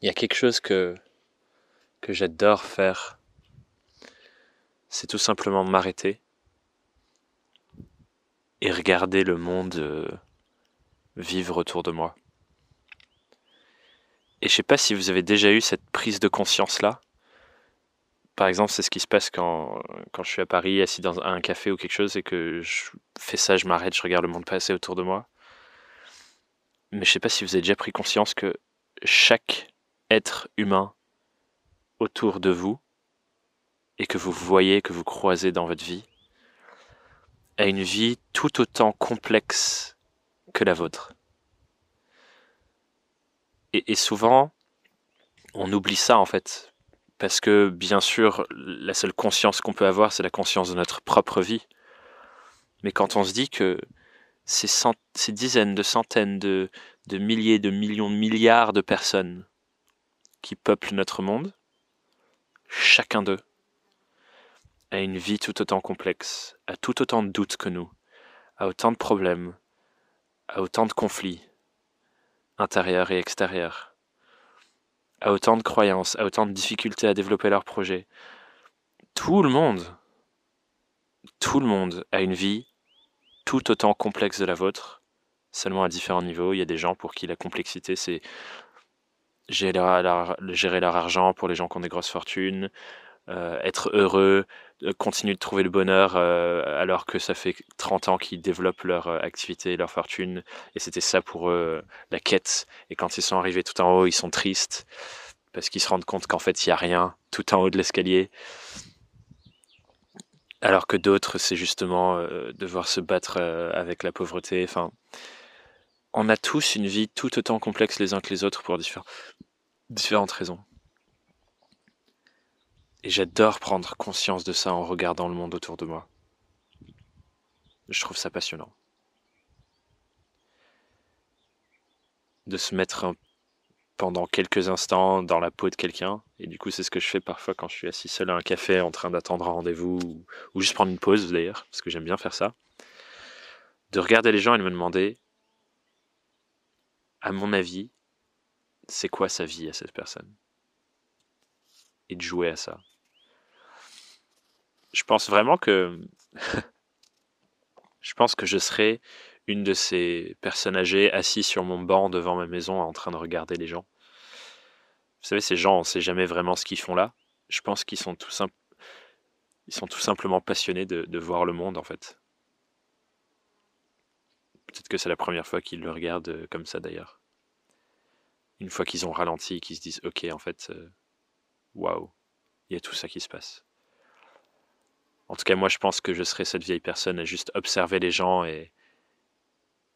il y a quelque chose que, j'adore faire. C'est tout simplement m'arrêter et regarder le monde euh, vivre autour de moi. Et je sais pas si vous avez déjà eu cette prise de conscience là. Par exemple, c'est ce qui se passe quand, quand je suis à Paris, assis dans un café ou quelque chose, et que je fais ça, je m'arrête, je regarde le monde passer autour de moi. Mais je sais pas si vous avez déjà pris conscience que chaque être humain autour de vous, et que vous voyez, que vous croisez dans votre vie, a une vie tout autant complexe que la vôtre. Et, souvent, on oublie ça en fait. Parce que bien sûr, la seule conscience qu'on peut avoir, c'est la conscience de notre propre vie. Mais quand on se dit que ces, dizaines de centaines de, de milliers, de millions, de milliards de personnes qui peuplent notre monde, chacun d'eux a une vie tout autant complexe, a tout autant de doutes que nous, a autant de problèmes, a autant de conflits, intérieurs et extérieurs, a autant de croyances, a autant de difficultés à développer leurs projets. Tout le monde, tout le monde a une vie tout autant complexe de la vôtre, seulement à différents niveaux. Il y a des gens pour qui la complexité, c'est gérer leur, argent pour les gens qui ont des grosses fortunes, euh, être heureux, euh, continuer de trouver le bonheur euh, alors que ça fait 30 ans qu'ils développent leur activité leur fortune. Et c'était ça pour eux la quête. Et quand ils sont arrivés tout en haut, ils sont tristes parce qu'ils se rendent compte qu'en fait, il n'y a rien tout en haut de l'escalier. Alors que d'autres, c'est justement devoir se battre avec la pauvreté. Enfin, on a tous une vie tout autant complexe les uns que les autres pour différentes raisons. Et j'adore prendre conscience de ça en regardant le monde autour de moi. Je trouve ça passionnant. De se mettre pendant quelques instants dans la peau de quelqu'un. Et du coup, c'est ce que je fais parfois quand je suis assis seul à un café en train d'attendre un rendez-vous ou, juste prendre une pause d'ailleurs, parce que j'aime bien faire ça. De regarder les gens et de me demander, à mon avis, c'est quoi sa vie à cette personne? Et de jouer à ça. Je pense vraiment que je pense que je serais une de ces personnes âgées assises sur mon banc devant ma maison en train de regarder les gens. Vous savez, ces gens, on ne sait jamais vraiment ce qu'ils font là. Je pense qu'ils sont tout ils sont tout simplement passionnés de, de voir le monde en fait. Peut-être que c'est la première fois qu'ils le regardent euh, comme ça d'ailleurs. Une fois qu'ils ont ralenti et qu'ils se disent ok en fait euh, waouh, il y a tout ça qui se passe. En tout cas, moi, je pense que je serais cette vieille personne à juste observer les gens et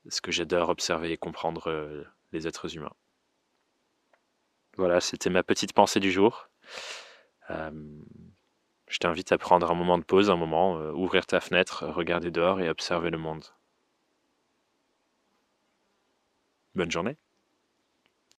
ce que j'adore observer et comprendre euh, les êtres humains. Voilà, c'était ma petite pensée du jour. Je t'invite à prendre un moment de pause, un moment, ouvrir ta fenêtre, regarder dehors et observer le monde. Bonne journée.